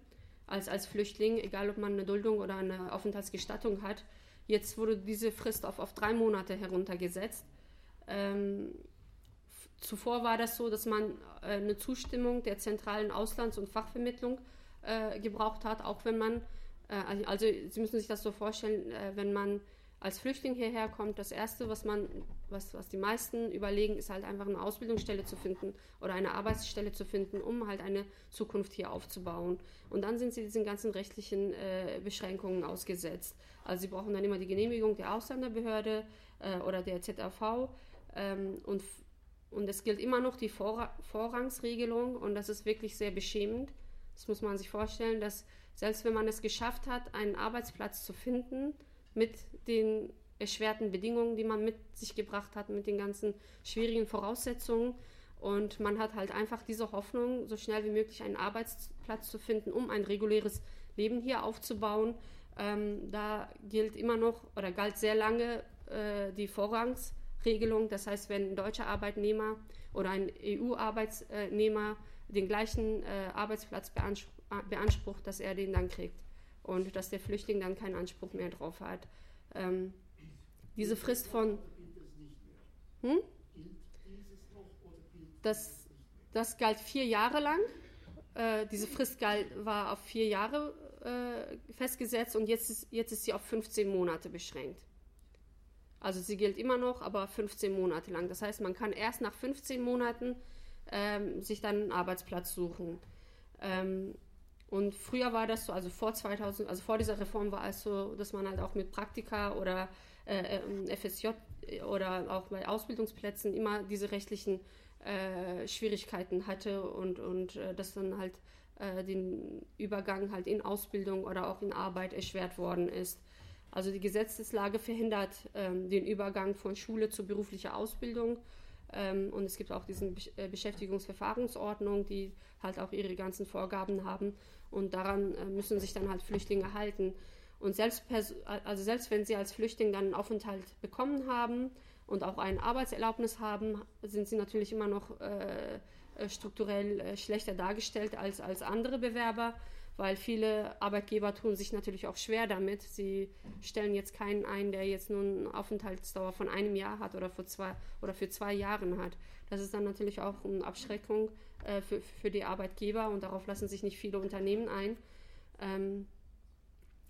als, als Flüchtling, egal ob man eine Duldung oder eine Aufenthaltsgestattung hat. Jetzt wurde diese Frist auf, auf drei Monate heruntergesetzt. Ähm, zuvor war das so, dass man äh, eine Zustimmung der zentralen Auslands- und Fachvermittlung äh, gebraucht hat, auch wenn man, äh, also Sie müssen sich das so vorstellen, äh, wenn man als Flüchtling hierher kommt, das Erste, was man, was, was die meisten überlegen, ist halt einfach eine Ausbildungsstelle zu finden oder eine Arbeitsstelle zu finden, um halt eine Zukunft hier aufzubauen. Und dann sind sie diesen ganzen rechtlichen äh, Beschränkungen ausgesetzt. Also sie brauchen dann immer die Genehmigung der Ausländerbehörde äh, oder der ZAV ähm, und, und es gilt immer noch die Vor Vorrangsregelung und das ist wirklich sehr beschämend. Das muss man sich vorstellen, dass selbst wenn man es geschafft hat, einen Arbeitsplatz zu finden mit den erschwerten Bedingungen, die man mit sich gebracht hat, mit den ganzen schwierigen Voraussetzungen, und man hat halt einfach diese Hoffnung, so schnell wie möglich einen Arbeitsplatz zu finden, um ein reguläres Leben hier aufzubauen. Ähm, da gilt immer noch oder galt sehr lange äh, die Vorrangsregelung. Regelung. Das heißt, wenn ein deutscher Arbeitnehmer oder ein EU-Arbeitnehmer den gleichen äh, Arbeitsplatz beansprucht, beansprucht, dass er den dann kriegt und dass der Flüchtling dann keinen Anspruch mehr drauf hat. Ähm, diese Frist von. Hm? Das, das galt vier Jahre lang. äh, diese Frist galt, war auf vier Jahre äh, festgesetzt und jetzt ist, jetzt ist sie auf 15 Monate beschränkt. Also sie gilt immer noch, aber 15 Monate lang. Das heißt, man kann erst nach 15 Monaten ähm, sich dann einen Arbeitsplatz suchen. Ähm, und früher war das so, also vor 2000, also vor dieser Reform war es so, dass man halt auch mit Praktika oder äh, äh FSJ oder auch bei Ausbildungsplätzen immer diese rechtlichen äh, Schwierigkeiten hatte und, und äh, dass dann halt äh, den Übergang halt in Ausbildung oder auch in Arbeit erschwert worden ist. Also die Gesetzeslage verhindert ähm, den Übergang von Schule zu beruflicher Ausbildung. Ähm, und es gibt auch diese äh, Beschäftigungsverfahrensordnung, die halt auch ihre ganzen Vorgaben haben. Und daran äh, müssen sich dann halt Flüchtlinge halten. Und selbst, also selbst wenn sie als Flüchtling dann einen Aufenthalt bekommen haben, und auch ein Arbeitserlaubnis haben, sind sie natürlich immer noch äh, äh, strukturell äh, schlechter dargestellt als, als andere Bewerber, weil viele Arbeitgeber tun sich natürlich auch schwer damit. Sie stellen jetzt keinen ein, der jetzt nur eine Aufenthaltsdauer von einem Jahr hat oder für zwei, oder für zwei Jahren hat. Das ist dann natürlich auch eine Abschreckung äh, für, für die Arbeitgeber und darauf lassen sich nicht viele Unternehmen ein. Ähm,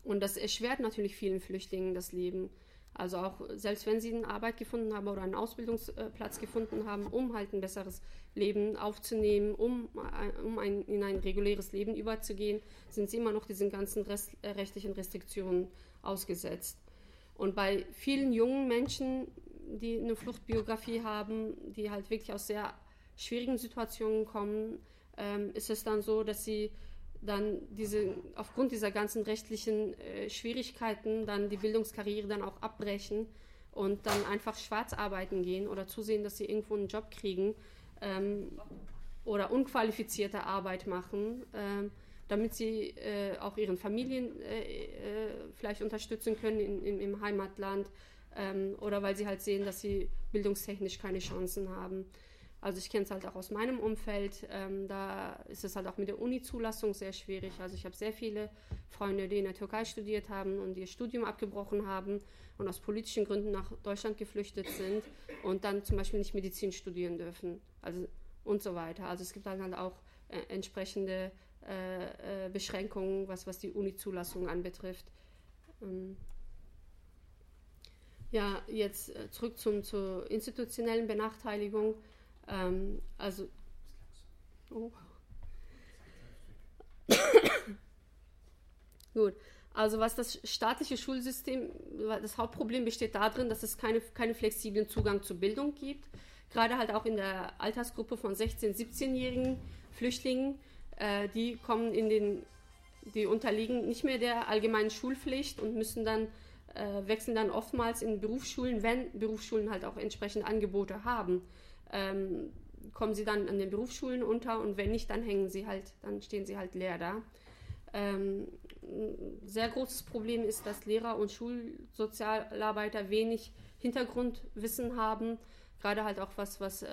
und das erschwert natürlich vielen Flüchtlingen das Leben. Also auch selbst wenn sie eine Arbeit gefunden haben oder einen Ausbildungsplatz gefunden haben, um halt ein besseres Leben aufzunehmen, um, äh, um ein, in ein reguläres Leben überzugehen, sind sie immer noch diesen ganzen Rest, äh, rechtlichen Restriktionen ausgesetzt. Und bei vielen jungen Menschen, die eine Fluchtbiografie haben, die halt wirklich aus sehr schwierigen Situationen kommen, ähm, ist es dann so, dass sie dann diese, aufgrund dieser ganzen rechtlichen äh, Schwierigkeiten dann die Bildungskarriere dann auch abbrechen und dann einfach schwarz arbeiten gehen oder zusehen, dass sie irgendwo einen Job kriegen ähm, oder unqualifizierte Arbeit machen, ähm, damit sie äh, auch ihren Familien äh, äh vielleicht unterstützen können in, in, im Heimatland ähm, oder weil sie halt sehen, dass sie bildungstechnisch keine Chancen haben. Also ich kenne es halt auch aus meinem Umfeld. Ähm, da ist es halt auch mit der Uni-Zulassung sehr schwierig. Also ich habe sehr viele Freunde, die in der Türkei studiert haben und ihr Studium abgebrochen haben und aus politischen Gründen nach Deutschland geflüchtet sind und dann zum Beispiel nicht Medizin studieren dürfen. Also und so weiter. Also es gibt dann halt auch äh, entsprechende äh, äh, Beschränkungen, was, was die Uni-Zulassung anbetrifft. Ähm ja, jetzt äh, zurück zum, zur institutionellen Benachteiligung. Ähm, also. Oh. Gut. Also was das staatliche Schulsystem, das Hauptproblem besteht darin, dass es keine, keinen flexiblen Zugang zur Bildung gibt. Gerade halt auch in der Altersgruppe von 16-, 17-jährigen Flüchtlingen, äh, die kommen in den, die unterliegen nicht mehr der allgemeinen Schulpflicht und müssen dann äh, wechseln dann oftmals in Berufsschulen, wenn Berufsschulen halt auch entsprechende Angebote haben ähm, kommen sie dann an den Berufsschulen unter und wenn nicht, dann hängen sie halt, dann stehen sie halt leer da. Ähm, ein sehr großes Problem ist, dass Lehrer und Schulsozialarbeiter wenig Hintergrundwissen haben, gerade halt auch was, was, äh,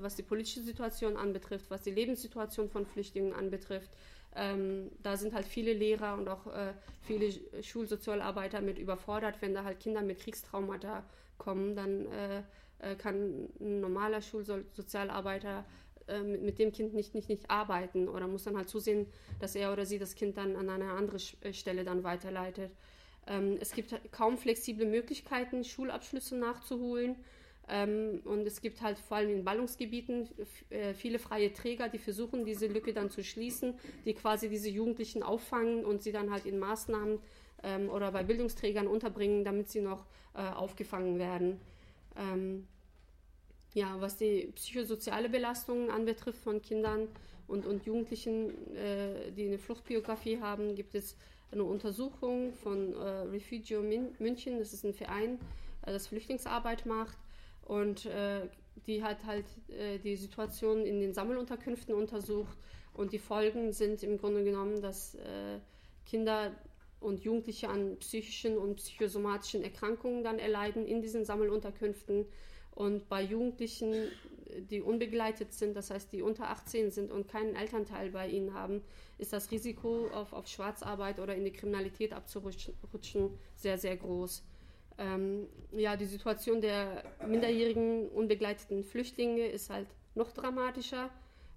was die politische Situation anbetrifft, was die Lebenssituation von Flüchtlingen anbetrifft. Ähm, da sind halt viele Lehrer und auch äh, viele Schulsozialarbeiter mit überfordert, wenn da halt Kinder mit Kriegstraumata kommen, dann äh, äh, kann ein normaler Schulsozialarbeiter äh, mit, dem Kind nicht, nicht, nicht arbeiten oder muss dann halt zusehen, dass er oder sie das Kind dann an eine andere äh, Stelle dann weiterleitet. Ähm, es gibt kaum flexible Möglichkeiten, Schulabschlüsse nachzuholen. Ähm, und es gibt halt vor allem in Ballungsgebieten viele freie Träger, die versuchen, diese Lücke dann zu schließen, die quasi diese Jugendlichen auffangen und sie dann halt in Maßnahmen ähm, oder bei Bildungsträgern unterbringen, damit sie noch aufgefangen werden. Ja, was die psychosoziale Belastung anbetrifft von Kindern und, und Jugendlichen, äh, die eine Fluchtbiografie haben, gibt es eine Untersuchung von äh, Refugio München. Das ist ein Verein, äh, das Flüchtlingsarbeit macht und äh, die hat halt äh, die Situation in den Sammelunterkünften untersucht und die Folgen sind im Grunde genommen, dass äh, Kinder und Jugendliche an psychischen und psychosomatischen Erkrankungen dann erleiden in diesen Sammelunterkünften. Und bei Jugendlichen, die unbegleitet sind, das heißt, die unter 18 sind und keinen Elternteil bei ihnen haben, ist das Risiko, auf, auf Schwarzarbeit oder in die Kriminalität abzurutschen, sehr, sehr groß. Ähm, ja, die Situation der minderjährigen unbegleiteten Flüchtlinge ist halt noch dramatischer.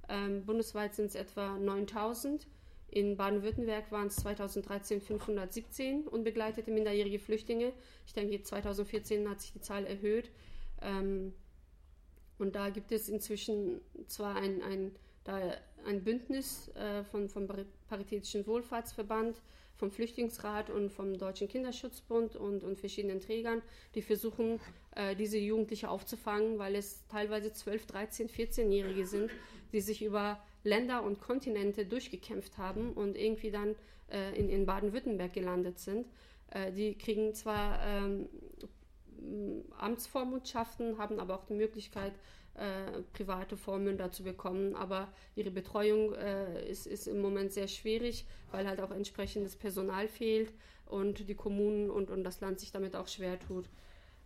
Ähm, bundesweit sind es etwa 9000. In Baden-Württemberg waren es 2013 517 unbegleitete minderjährige Flüchtlinge. Ich denke, 2014 hat sich die Zahl erhöht. Ähm, und da gibt es inzwischen zwar ein, ein, ein Bündnis äh, von, vom Paritätischen Wohlfahrtsverband, vom Flüchtlingsrat und vom Deutschen Kinderschutzbund und, und verschiedenen Trägern, die versuchen, äh, diese Jugendliche aufzufangen, weil es teilweise 12, 13, 14-Jährige sind, die sich über Länder und Kontinente durchgekämpft haben und irgendwie dann äh, in, in Baden-Württemberg gelandet sind. Äh, die kriegen zwar ähm, Amtsvormundschaften, haben aber auch die Möglichkeit, äh, private Vormünder zu bekommen. Aber ihre Betreuung äh, ist, ist im Moment sehr schwierig, weil halt auch entsprechendes Personal fehlt und die Kommunen und, und das Land sich damit auch schwer tut.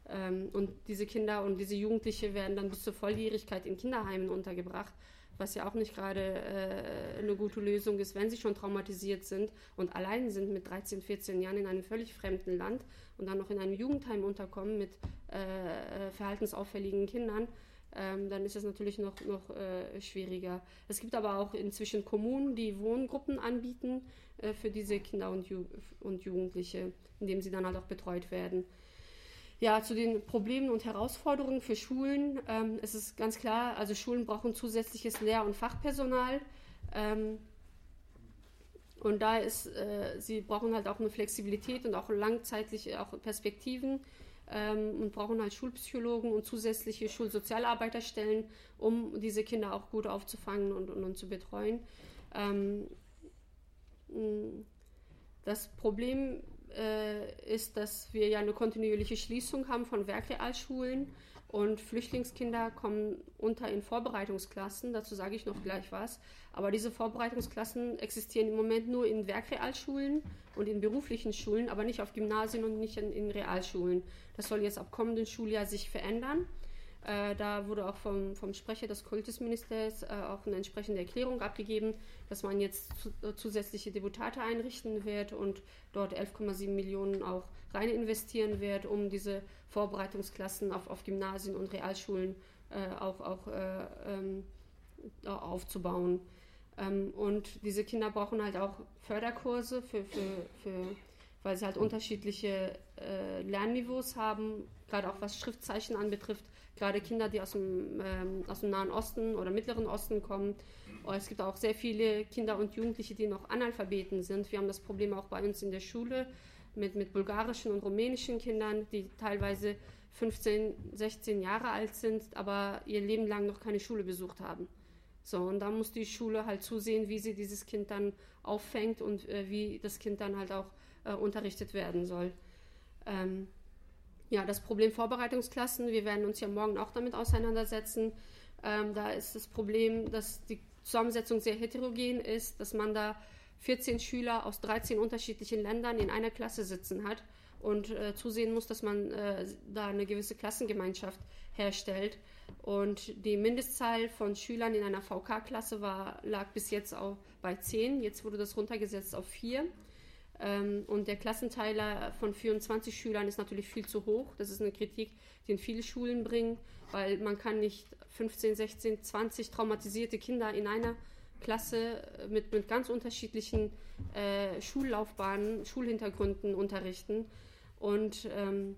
Ähm, und diese Kinder und diese Jugendliche werden dann bis zur Volljährigkeit in Kinderheimen untergebracht was ja auch nicht gerade äh, eine gute Lösung ist, wenn sie schon traumatisiert sind und allein sind mit 13, 14 Jahren in einem völlig fremden Land und dann noch in einem Jugendheim unterkommen mit äh, äh verhaltensauffälligen Kindern, ähm, dann ist es natürlich noch, noch äh, schwieriger. Es gibt aber auch inzwischen Kommunen, die Wohngruppen anbieten äh, für diese Kinder und, Ju und Jugendliche, indem sie dann halt auch betreut werden. Ja, zu den Problemen und Herausforderungen für Schulen. Ähm, es ist ganz klar, also Schulen brauchen zusätzliches Lehr- und Fachpersonal. Ähm, und da ist, äh, sie brauchen halt auch eine Flexibilität und auch langzeitliche auch Perspektiven ähm, und brauchen halt Schulpsychologen und zusätzliche Schulsozialarbeiterstellen, um diese Kinder auch gut aufzufangen und, und, und zu betreuen. Ähm, das Problem äh, ist, dass wir ja eine kontinuierliche Schließung haben von Werkrealschulen und Flüchtlingskinder kommen unter in Vorbereitungsklassen. Dazu sage ich noch gleich was. Aber diese Vorbereitungsklassen existieren im Moment nur in Werkrealschulen und in beruflichen Schulen, aber nicht auf Gymnasien und nicht in, in Realschulen. Das soll jetzt ab kommenden Schuljahr sich verändern. Äh, da wurde auch vom, vom Sprecher des Kultusministers äh, auch eine entsprechende Erklärung abgegeben, dass man jetzt zu, äh, zusätzliche Deputate einrichten wird und dort 11,7 Millionen auch rein investieren wird, um diese Vorbereitungsklassen auf, auf Gymnasien und Realschulen äh, auch, auch äh, ähm, aufzubauen. Ähm, und diese Kinder brauchen halt auch Förderkurse, für, für, für, weil sie halt unterschiedliche äh, Lernniveaus haben, gerade auch was Schriftzeichen anbetrifft gerade Kinder, die aus dem, ähm, aus dem Nahen Osten oder Mittleren Osten kommen. Oh, es gibt auch sehr viele Kinder und Jugendliche, die noch Analphabeten sind. Wir haben das Problem auch bei uns in der Schule mit, mit bulgarischen und rumänischen Kindern, die teilweise 15, 16 Jahre alt sind, aber ihr Leben lang noch keine Schule besucht haben. So, und da muss die Schule halt zusehen, wie sie dieses Kind dann auffängt und äh, wie das Kind dann halt auch äh, unterrichtet werden soll. Ähm, ja, das Problem Vorbereitungsklassen, wir werden uns ja morgen auch damit auseinandersetzen. Ähm, da ist das Problem, dass die Zusammensetzung sehr heterogen ist, dass man da 14 Schüler aus 13 unterschiedlichen Ländern in einer Klasse sitzen hat und äh, zusehen muss, dass man äh, da eine gewisse Klassengemeinschaft herstellt. Und die Mindestzahl von Schülern in einer VK-Klasse lag bis jetzt auch bei 10. Jetzt wurde das runtergesetzt auf 4. Ähm, und der Klassenteiler von 24 Schülern ist natürlich viel zu hoch. Das ist eine Kritik, die in viele Schulen bringen, weil man kann nicht 15, 16, 20 traumatisierte Kinder in einer Klasse mit, mit ganz unterschiedlichen äh, Schullaufbahnen, Schulhintergründen unterrichten. Und ähm,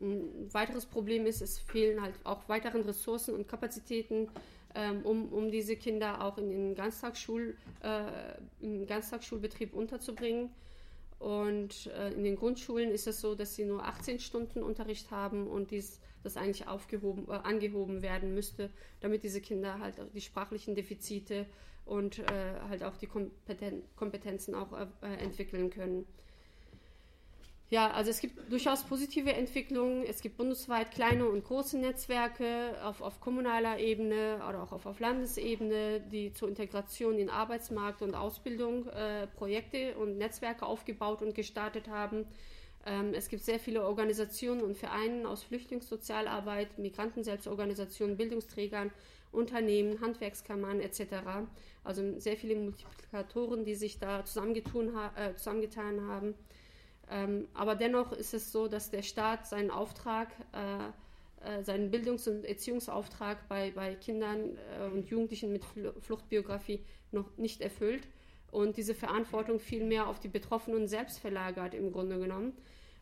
ein weiteres Problem ist, es fehlen halt auch weiteren Ressourcen und Kapazitäten ähm, um, um diese Kinder auch in den Ganztagsschul, äh, Ganztagsschulbetrieb unterzubringen. Und äh, in den Grundschulen ist es so, dass sie nur 18 Stunden Unterricht haben und dies, das eigentlich aufgehoben, äh, angehoben werden müsste, damit diese Kinder halt die sprachlichen Defizite und äh, halt auch die Kompeten Kompetenzen auch äh, entwickeln können. Ja, also es gibt durchaus positive Entwicklungen. Es gibt bundesweit kleine und große Netzwerke auf, auf kommunaler Ebene oder auch auf, auf Landesebene, die zur Integration in Arbeitsmarkt und Ausbildung äh, Projekte und Netzwerke aufgebaut und gestartet haben. Ähm, es gibt sehr viele Organisationen und Vereine aus Flüchtlingssozialarbeit, Migrantenselbstorganisationen, Bildungsträgern, Unternehmen, Handwerkskammern etc. Also sehr viele Multiplikatoren, die sich da zusammengetun, äh, zusammengetan haben. Ähm, aber dennoch ist es so, dass der Staat seinen Auftrag äh, äh, seinen Bildungs- und Erziehungsauftrag bei, bei Kindern äh, und Jugendlichen mit Fluchtbiografie noch nicht erfüllt und diese Verantwortung viel mehr auf die Betroffenen selbst verlagert im Grunde genommen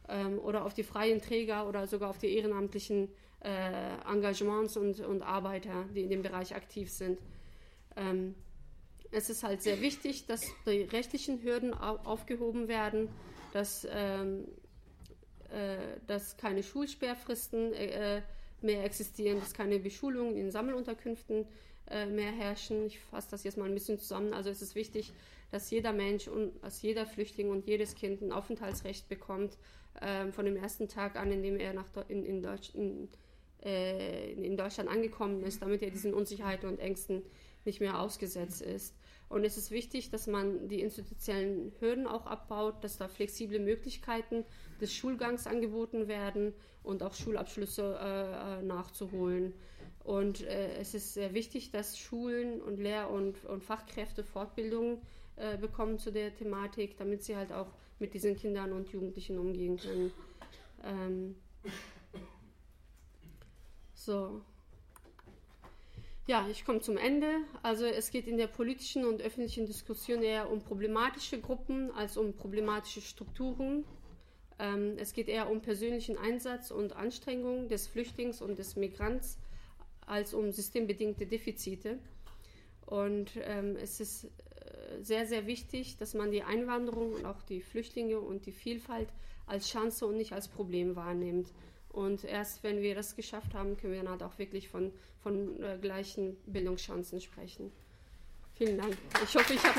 ähm, oder auf die freien Träger oder sogar auf die ehrenamtlichen äh, Engagements und, und Arbeiter, die in dem Bereich aktiv sind. Ähm, es ist halt sehr wichtig, dass die rechtlichen Hürden aufgehoben werden, dass, ähm, äh, dass keine Schulsperrfristen äh, mehr existieren, dass keine Beschulungen in Sammelunterkünften äh, mehr herrschen. Ich fasse das jetzt mal ein bisschen zusammen. Also es ist wichtig, dass jeder Mensch und dass jeder Flüchtling und jedes Kind ein Aufenthaltsrecht bekommt ähm, von dem ersten Tag an, in dem er nach in, in, Deutsch, äh, in Deutschland angekommen ist, damit er diesen Unsicherheiten und Ängsten nicht mehr ausgesetzt ist. Und es ist wichtig, dass man die institutionellen Hürden auch abbaut, dass da flexible Möglichkeiten des Schulgangs angeboten werden und auch Schulabschlüsse äh, äh, nachzuholen. Und äh, es ist sehr wichtig, dass Schulen und Lehr- und, und Fachkräfte Fortbildungen äh, bekommen zu der Thematik, damit sie halt auch mit diesen Kindern und Jugendlichen umgehen können. Ähm, so, ja, ich komme zum Ende. Also es geht in der politischen und öffentlichen Diskussion eher um problematische Gruppen als um problematische Strukturen. Ähm, es geht eher um persönlichen Einsatz und Anstrengungen des Flüchtlings und des Migrants als um systembedingte Defizite. Und ähm, es ist äh, sehr, sehr wichtig, dass man die Einwanderung und auch die Flüchtlinge und die Vielfalt als Chance und nicht als Problem wahrnimmt. Und erst wenn wir das geschafft haben, können wir dann halt auch wirklich von, von äh, gleichen Bildungschancen sprechen. Vielen Dank. Ich hoffe, ich habe